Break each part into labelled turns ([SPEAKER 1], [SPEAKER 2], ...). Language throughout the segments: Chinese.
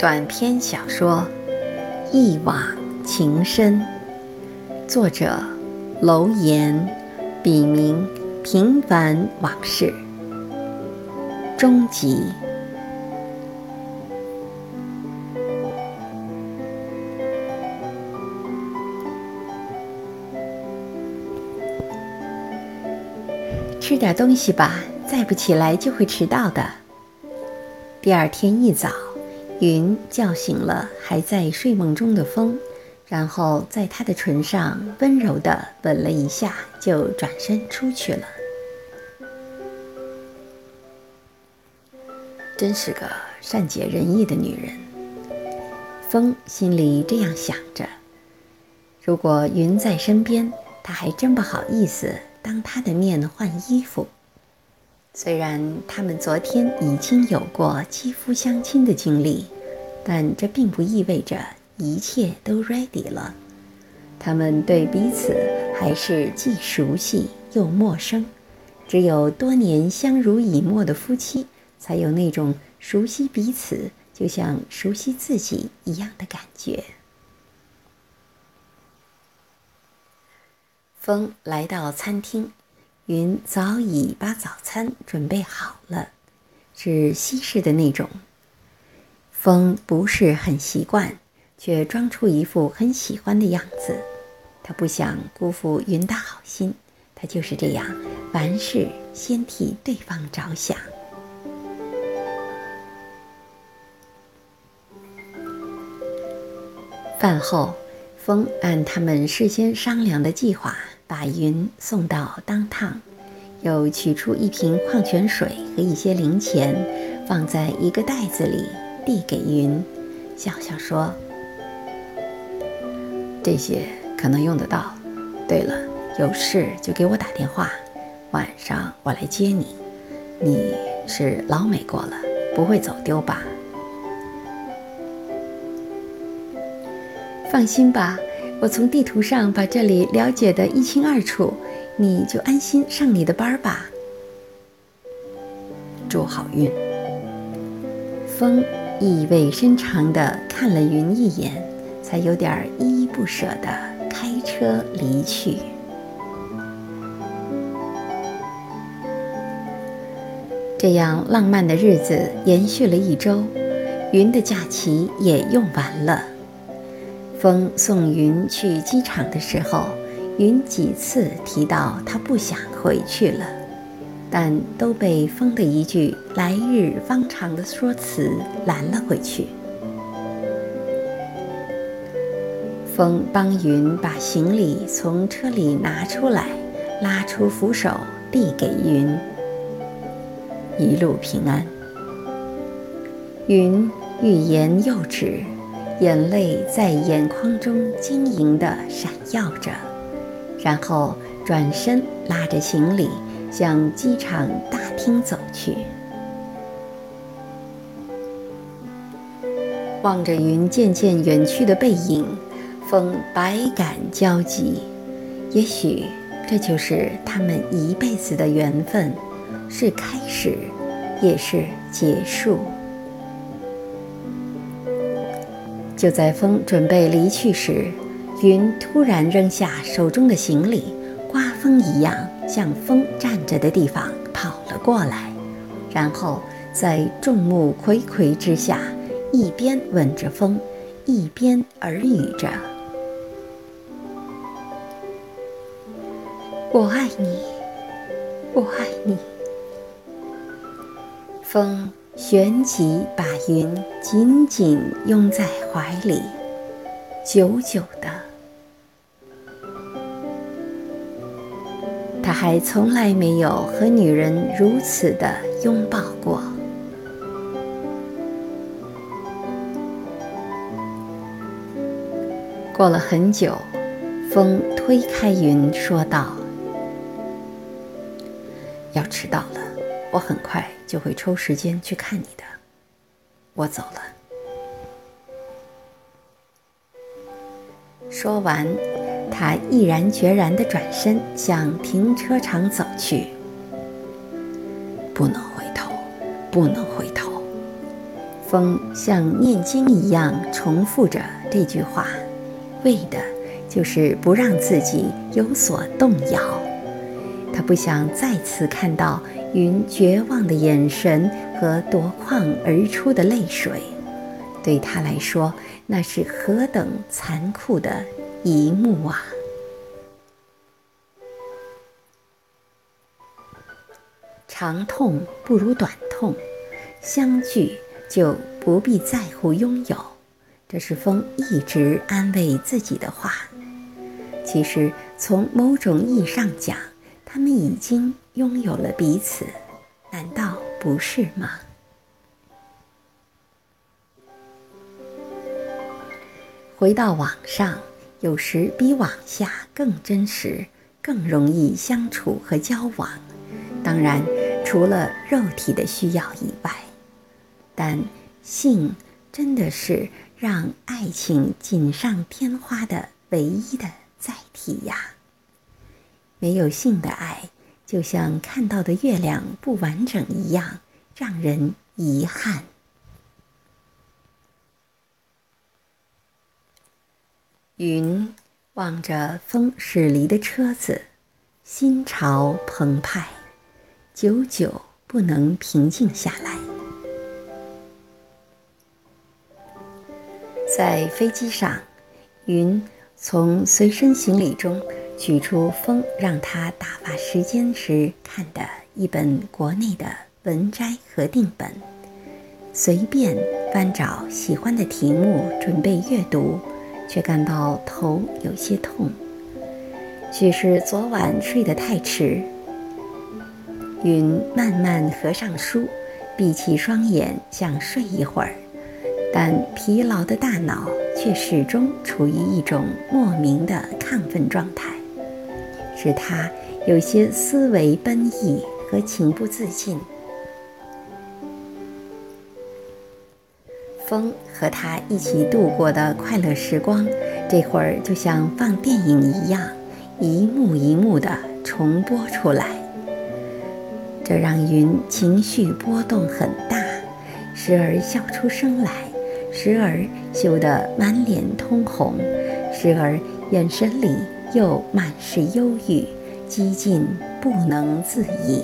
[SPEAKER 1] 短篇小说《一往情深》，作者楼岩，笔名平凡往事。终集。吃点东西吧，再不起来就会迟到的。第二天一早，云叫醒了还在睡梦中的风，然后在他的唇上温柔地吻了一下，就转身出去了。真是个善解人意的女人，风心里这样想着。如果云在身边，他还真不好意思当她的面换衣服。虽然他们昨天已经有过肌肤相亲的经历，但这并不意味着一切都 ready 了。他们对彼此还是既熟悉又陌生。只有多年相濡以沫的夫妻，才有那种熟悉彼此就像熟悉自己一样的感觉。风来到餐厅。云早已把早餐准备好了，是西式的那种。风不是很习惯，却装出一副很喜欢的样子。他不想辜负云的好心，他就是这样，凡事先替对方着想。饭后，风按他们事先商量的计划。把云送到当趟，又取出一瓶矿泉水和一些零钱，放在一个袋子里递给云，笑笑说：“这些可能用得到。对了，有事就给我打电话，晚上我来接你。你是老美国了，不会走丢吧？放心吧。”我从地图上把这里了解得一清二楚，你就安心上你的班吧。祝好运。风意味深长地看了云一眼，才有点依依不舍地开车离去。这样浪漫的日子延续了一周，云的假期也用完了。风送云去机场的时候，云几次提到他不想回去了，但都被风的一句“来日方长”的说辞拦了回去。风帮云把行李从车里拿出来，拉出扶手递给云：“一路平安。”云欲言又止。眼泪在眼眶中晶莹地闪耀着，然后转身拉着行李向机场大厅走去。望着云渐渐远去的背影，风百感交集。也许这就是他们一辈子的缘分，是开始，也是结束。就在风准备离去时，云突然扔下手中的行李，刮风一样向风站着的地方跑了过来，然后在众目睽睽之下，一边吻着风，一边耳语着：“我爱你，我爱你。”风。旋即把云紧紧拥在怀里，久久的。还从来没有和女人如此的拥抱过。过了很久，风推开云，说道：“要迟到了，我很快。”就会抽时间去看你的。我走了。说完，他毅然决然地转身向停车场走去。不能回头，不能回头。风像念经一样重复着这句话，为的就是不让自己有所动摇。他不想再次看到云绝望的眼神和夺眶而出的泪水。对他来说，那是何等残酷的一幕啊！长痛不如短痛，相聚就不必在乎拥有。这是风一直安慰自己的话。其实，从某种意义上讲，他们已经拥有了彼此，难道不是吗？回到网上，有时比网下更真实，更容易相处和交往。当然，除了肉体的需要以外，但性真的是让爱情锦上添花的唯一的载体呀。没有性的爱，就像看到的月亮不完整一样，让人遗憾。云望着风驶离的车子，心潮澎湃，久久不能平静下来。在飞机上，云从随身行李中取出风让他打发时间时看的一本国内的文摘和定本，随便翻找喜欢的题目，准备阅读。却感到头有些痛，许是昨晚睡得太迟。云慢慢合上书，闭起双眼想睡一会儿，但疲劳的大脑却始终处于一种莫名的亢奋状态，使他有些思维奔逸和情不自禁。风和他一起度过的快乐时光，这会儿就像放电影一样，一幕一幕的重播出来。这让云情绪波动很大，时而笑出声来，时而羞得满脸通红，时而眼神里又满是忧郁，几近不能自已。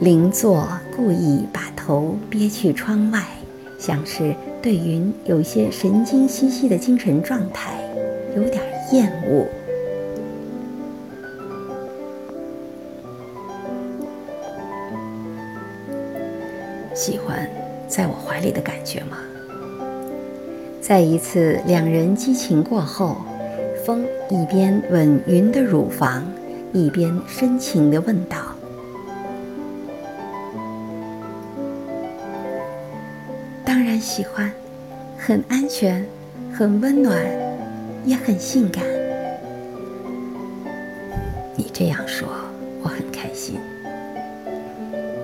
[SPEAKER 1] 邻座故意把头憋去窗外，像是对云有些神经兮兮的精神状态有点厌恶。喜欢在我怀里的感觉吗？在一次两人激情过后，风一边吻云的乳房，一边深情地问道。当然喜欢，很安全，很温暖，也很性感。你这样说，我很开心。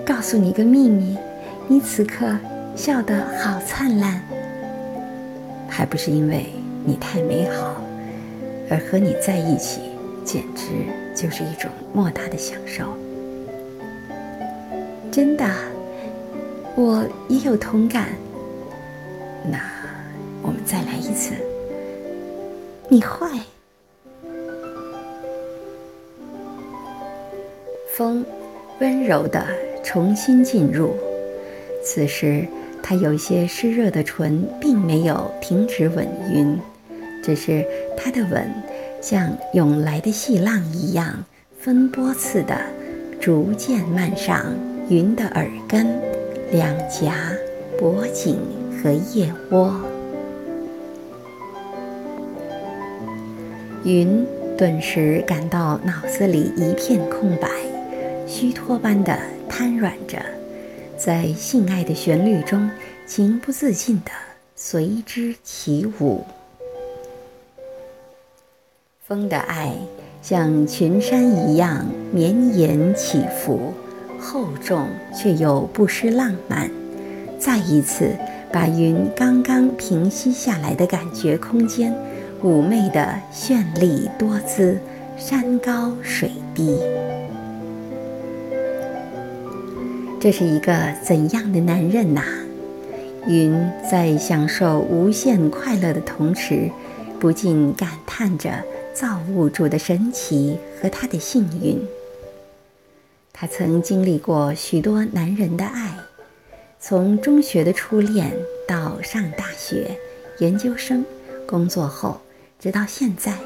[SPEAKER 1] 告诉你个秘密，你此刻笑得好灿烂，还不是因为你太美好，而和你在一起简直就是一种莫大的享受。真的，我也有同感。那我们再来一次。你坏。风温柔的重新进入，此时他有些湿热的唇并没有停止吻云，只是他的吻像涌来的细浪一样，分波次的逐渐漫上云的耳根、两颊、脖颈。和腋窝，云顿时感到脑子里一片空白，虚脱般的瘫软着，在性爱的旋律中情不自禁的随之起舞。风的爱像群山一样绵延起伏，厚重却又不失浪漫。再一次。把云刚刚平息下来的感觉空间，妩媚的绚丽多姿，山高水低。这是一个怎样的男人呐？云在享受无限快乐的同时，不禁感叹着造物主的神奇和他的幸运。他曾经历过许多男人的爱，从中学的初恋到上大学、研究生、工作后，直到现在，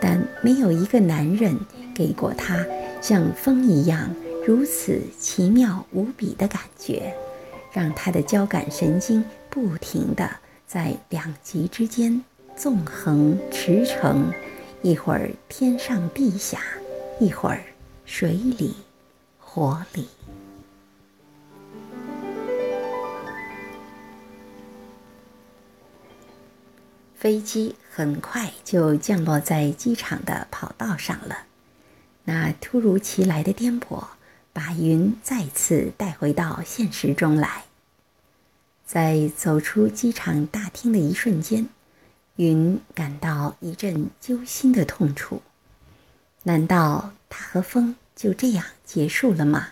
[SPEAKER 1] 但没有一个男人给过她像风一样。如此奇妙无比的感觉，让他的交感神经不停地在两极之间纵横驰骋，一会儿天上地下，一会儿水里火里。飞机很快就降落在机场的跑道上了，那突如其来的颠簸。把云再次带回到现实中来。在走出机场大厅的一瞬间，云感到一阵揪心的痛楚。难道他和风就这样结束了吗？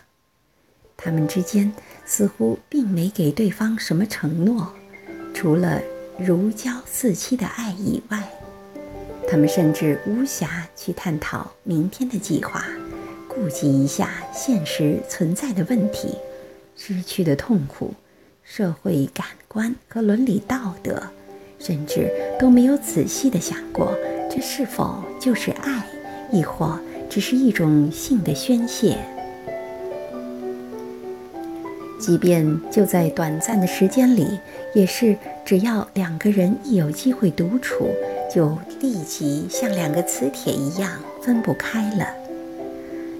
[SPEAKER 1] 他们之间似乎并没给对方什么承诺，除了如胶似漆的爱以外，他们甚至无暇去探讨明天的计划。顾及一下现实存在的问题，失去的痛苦，社会感官和伦理道德，甚至都没有仔细的想过，这是否就是爱，亦或只是一种性的宣泄。即便就在短暂的时间里，也是只要两个人一有机会独处，就立即像两个磁铁一样分不开了。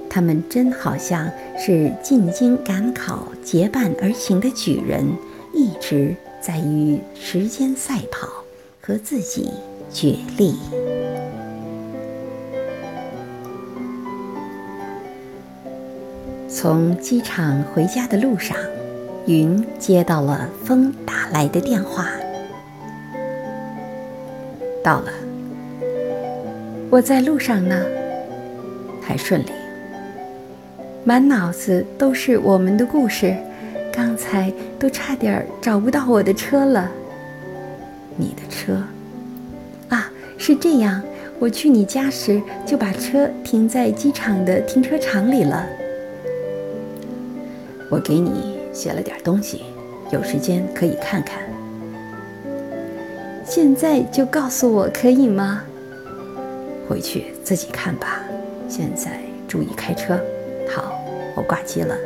[SPEAKER 1] 他们真好像是进京赶考结伴而行的举人，一直在与时间赛跑，和自己角力。从机场回家的路上，云接到了风打来的电话。到了，我在路上呢，还顺利。满脑子都是我们的故事，刚才都差点找不到我的车了。你的车？啊，是这样，我去你家时就把车停在机场的停车场里了。我给你写了点东西，有时间可以看看。现在就告诉我可以吗？回去自己看吧。现在注意开车。好，我挂机了。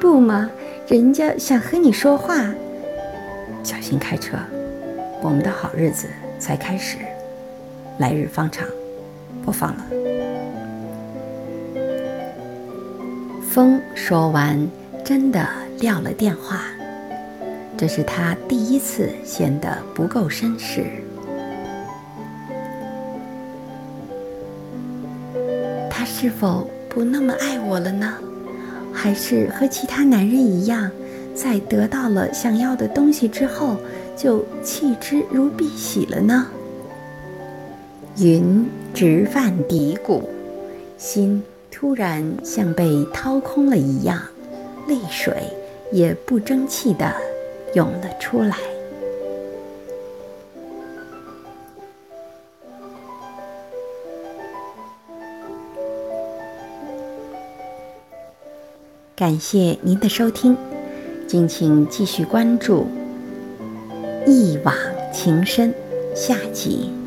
[SPEAKER 1] 不嘛，人家想和你说话。小心开车，我们的好日子才开始，来日方长。不放了。风说完，真的撂了电话。这是他第一次显得不够绅士。他是否？不那么爱我了呢，还是和其他男人一样，在得到了想要的东西之后就弃之如敝屣了呢？云直犯嘀咕，心突然像被掏空了一样，泪水也不争气地涌了出来。感谢您的收听，敬请继续关注《一往情深》下集。